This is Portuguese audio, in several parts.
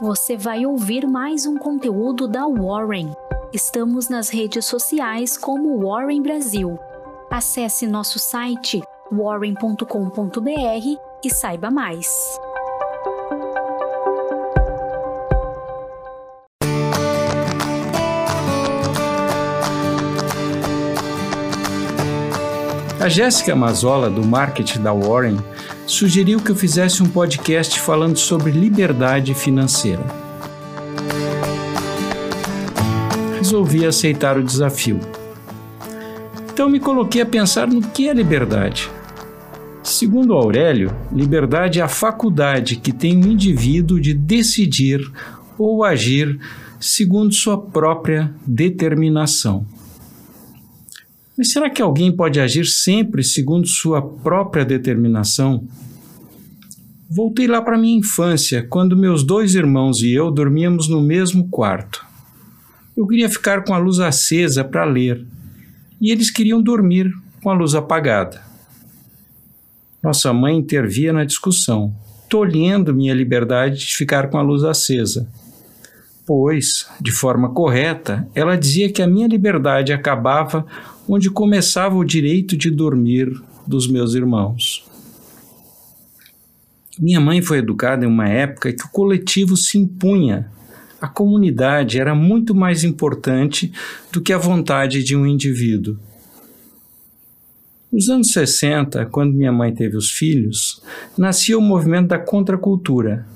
você vai ouvir mais um conteúdo da Warren. Estamos nas redes sociais como Warren Brasil. Acesse nosso site warren.com.br e saiba mais. A Jéssica Mazola, do marketing da Warren, sugeriu que eu fizesse um podcast falando sobre liberdade financeira. Resolvi aceitar o desafio. Então me coloquei a pensar no que é liberdade. Segundo Aurélio, liberdade é a faculdade que tem o indivíduo de decidir ou agir segundo sua própria determinação. Mas será que alguém pode agir sempre segundo sua própria determinação? Voltei lá para minha infância, quando meus dois irmãos e eu dormíamos no mesmo quarto. Eu queria ficar com a luz acesa para ler, e eles queriam dormir com a luz apagada. Nossa mãe intervia na discussão, tolhendo minha liberdade de ficar com a luz acesa. Pois, de forma correta, ela dizia que a minha liberdade acabava onde começava o direito de dormir dos meus irmãos. Minha mãe foi educada em uma época que o coletivo se impunha. A comunidade era muito mais importante do que a vontade de um indivíduo. Nos anos 60, quando minha mãe teve os filhos, nascia o movimento da contracultura,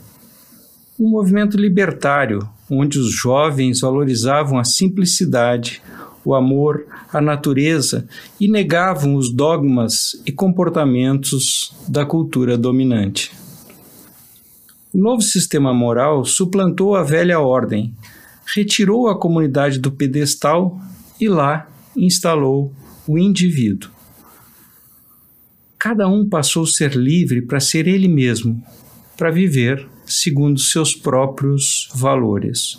um movimento libertário, onde os jovens valorizavam a simplicidade, o amor, a natureza e negavam os dogmas e comportamentos da cultura dominante. O novo sistema moral suplantou a velha ordem, retirou a comunidade do pedestal e lá instalou o indivíduo. Cada um passou a ser livre para ser ele mesmo, para viver segundo seus próprios valores.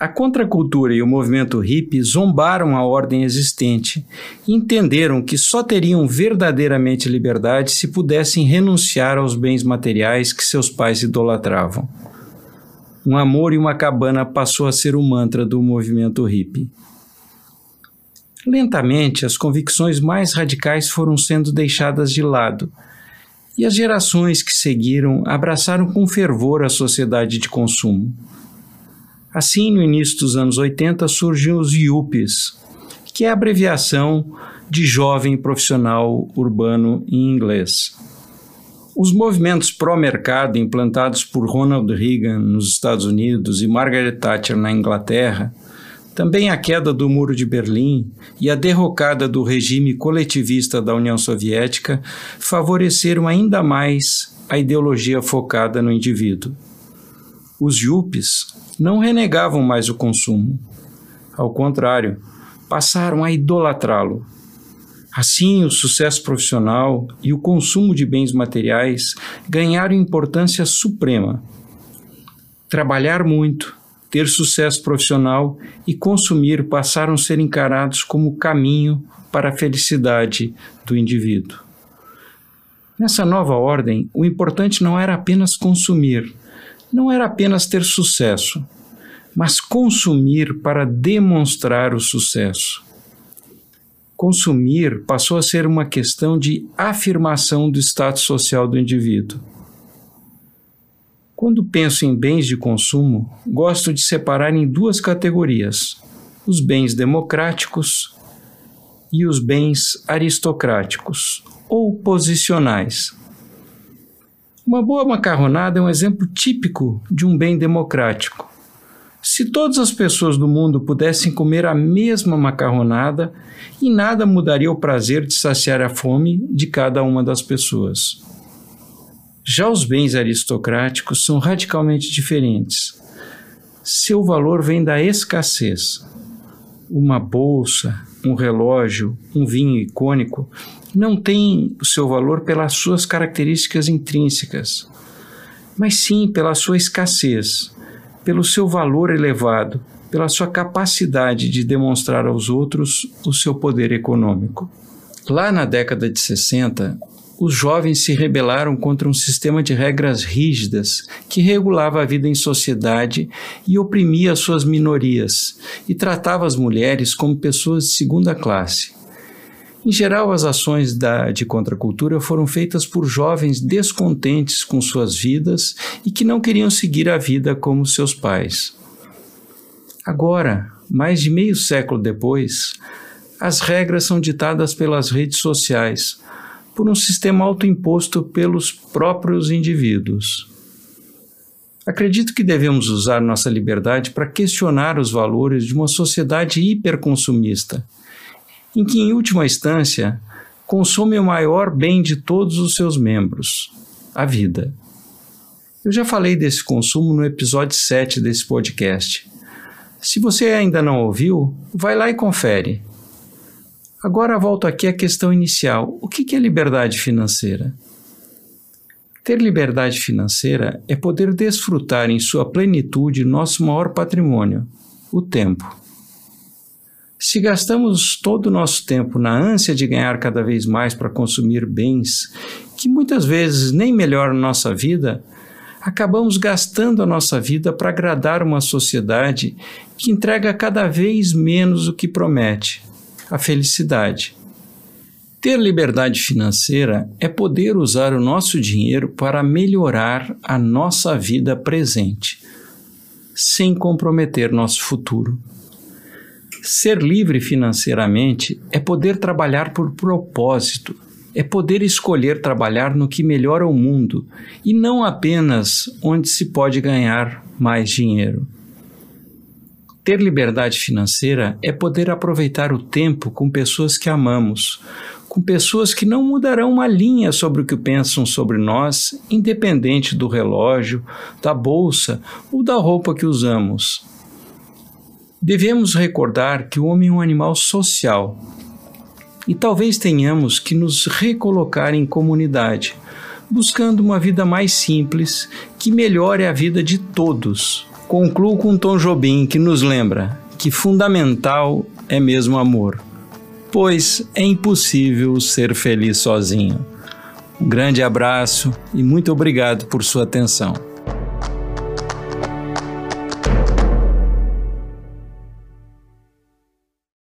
A contracultura e o movimento hippie zombaram a ordem existente e entenderam que só teriam verdadeiramente liberdade se pudessem renunciar aos bens materiais que seus pais idolatravam. Um amor e uma cabana passou a ser o mantra do movimento hippie. Lentamente, as convicções mais radicais foram sendo deixadas de lado, e as gerações que seguiram abraçaram com fervor a sociedade de consumo. Assim, no início dos anos 80, surgiu os IUPs, que é a abreviação de Jovem Profissional Urbano em inglês. Os movimentos pró-mercado implantados por Ronald Reagan nos Estados Unidos e Margaret Thatcher na Inglaterra, também a queda do Muro de Berlim e a derrocada do regime coletivista da União Soviética favoreceram ainda mais a ideologia focada no indivíduo. Os yuppies não renegavam mais o consumo. Ao contrário, passaram a idolatrá-lo. Assim, o sucesso profissional e o consumo de bens materiais ganharam importância suprema. Trabalhar muito, ter sucesso profissional e consumir passaram a ser encarados como caminho para a felicidade do indivíduo. Nessa nova ordem, o importante não era apenas consumir, não era apenas ter sucesso, mas consumir para demonstrar o sucesso. Consumir passou a ser uma questão de afirmação do status social do indivíduo. Quando penso em bens de consumo, gosto de separar em duas categorias: os bens democráticos e os bens aristocráticos ou posicionais. Uma boa macarronada é um exemplo típico de um bem democrático. Se todas as pessoas do mundo pudessem comer a mesma macarronada, em nada mudaria o prazer de saciar a fome de cada uma das pessoas. Já os bens aristocráticos são radicalmente diferentes. Seu valor vem da escassez. Uma bolsa, um relógio, um vinho icônico não tem o seu valor pelas suas características intrínsecas, mas sim pela sua escassez, pelo seu valor elevado, pela sua capacidade de demonstrar aos outros o seu poder econômico. Lá na década de 60, os jovens se rebelaram contra um sistema de regras rígidas que regulava a vida em sociedade e oprimia suas minorias e tratava as mulheres como pessoas de segunda classe. Em geral, as ações da, de contracultura foram feitas por jovens descontentes com suas vidas e que não queriam seguir a vida como seus pais. Agora, mais de meio século depois, as regras são ditadas pelas redes sociais, por um sistema autoimposto pelos próprios indivíduos. Acredito que devemos usar nossa liberdade para questionar os valores de uma sociedade hiperconsumista, em que, em última instância, consome o maior bem de todos os seus membros, a vida. Eu já falei desse consumo no episódio 7 desse podcast. Se você ainda não ouviu, vai lá e confere. Agora volto aqui à questão inicial: o que é liberdade financeira? Ter liberdade financeira é poder desfrutar em sua plenitude nosso maior patrimônio, o tempo. Se gastamos todo o nosso tempo na ânsia de ganhar cada vez mais para consumir bens que muitas vezes nem melhoram nossa vida, acabamos gastando a nossa vida para agradar uma sociedade que entrega cada vez menos o que promete a felicidade. Ter liberdade financeira é poder usar o nosso dinheiro para melhorar a nossa vida presente, sem comprometer nosso futuro. Ser livre financeiramente é poder trabalhar por propósito, é poder escolher trabalhar no que melhora o mundo e não apenas onde se pode ganhar mais dinheiro. Ter liberdade financeira é poder aproveitar o tempo com pessoas que amamos, com pessoas que não mudarão uma linha sobre o que pensam sobre nós, independente do relógio, da bolsa ou da roupa que usamos. Devemos recordar que o homem é um animal social e talvez tenhamos que nos recolocar em comunidade, buscando uma vida mais simples que melhore a vida de todos Concluo com Tom Jobim, que nos lembra que fundamental é mesmo amor, pois é impossível ser feliz sozinho. Um grande abraço e muito obrigado por sua atenção.